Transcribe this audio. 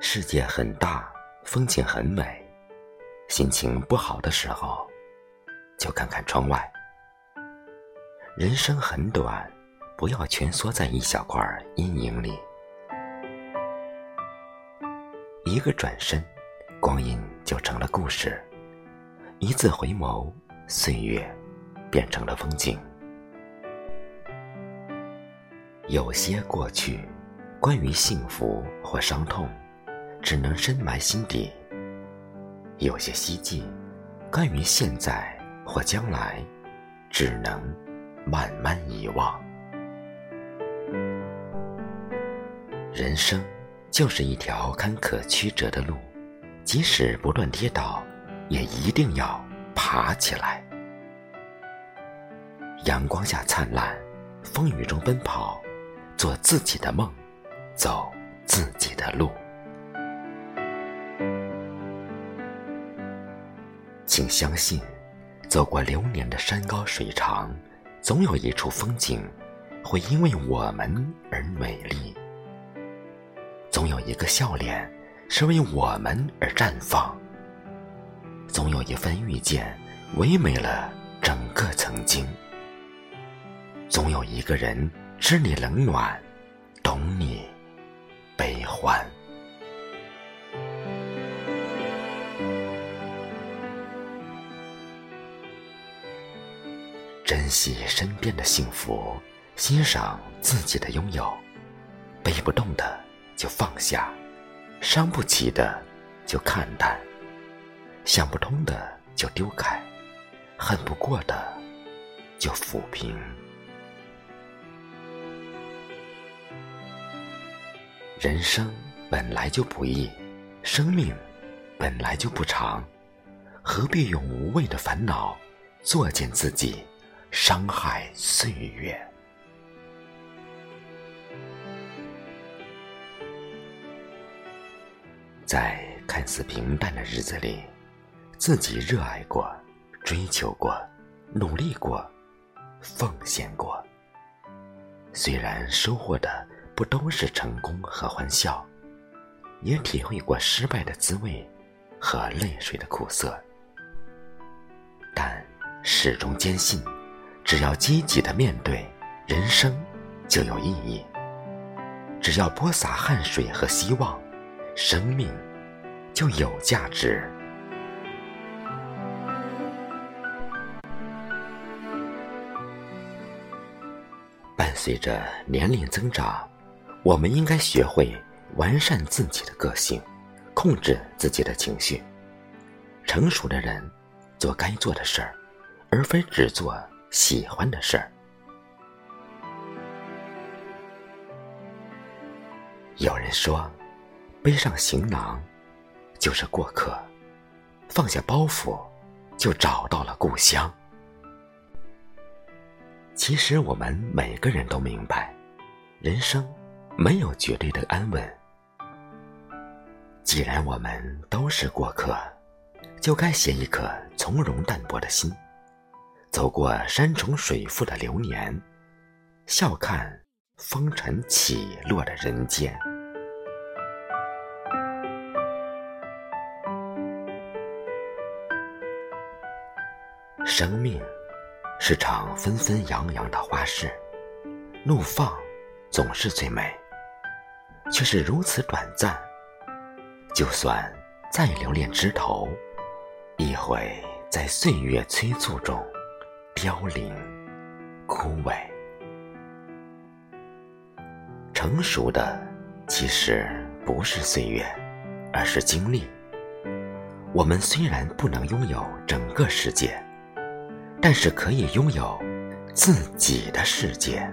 世界很大，风景很美。心情不好的时候，就看看窗外。人生很短，不要蜷缩在一小块阴影里。一个转身，光阴就成了故事；一次回眸，岁月变成了风景。有些过去，关于幸福或伤痛，只能深埋心底；有些希冀，关于现在或将来，只能慢慢遗忘。人生就是一条坎坷曲折的路，即使不断跌倒，也一定要爬起来。阳光下灿烂，风雨中奔跑。做自己的梦，走自己的路。请相信，走过流年的山高水长，总有一处风景会因为我们而美丽；总有一个笑脸是为我们而绽放；总有一份遇见唯美了整个曾经；总有一个人。知你冷暖，懂你悲欢。珍惜身边的幸福，欣赏自己的拥有。背不动的就放下，伤不起的就看淡，想不通的就丢开，恨不过的就抚平。人生本来就不易，生命本来就不长，何必用无谓的烦恼作践自己，伤害岁月？在看似平淡的日子里，自己热爱过、追求过、努力过、奉献过，虽然收获的。不都是成功和欢笑，也体会过失败的滋味和泪水的苦涩，但始终坚信，只要积极的面对，人生就有意义；只要播撒汗水和希望，生命就有价值。伴随着年龄增长。我们应该学会完善自己的个性，控制自己的情绪。成熟的人做该做的事儿，而非只做喜欢的事儿。有人说，背上行囊就是过客，放下包袱就找到了故乡。其实我们每个人都明白，人生。没有绝对的安稳。既然我们都是过客，就该携一颗从容淡泊的心，走过山重水复的流年，笑看风尘起落的人间。生命是场纷纷扬扬的花事，怒放总是最美。却是如此短暂，就算再留恋枝头，亦会在岁月催促中凋零枯萎。成熟的其实不是岁月，而是经历。我们虽然不能拥有整个世界，但是可以拥有自己的世界。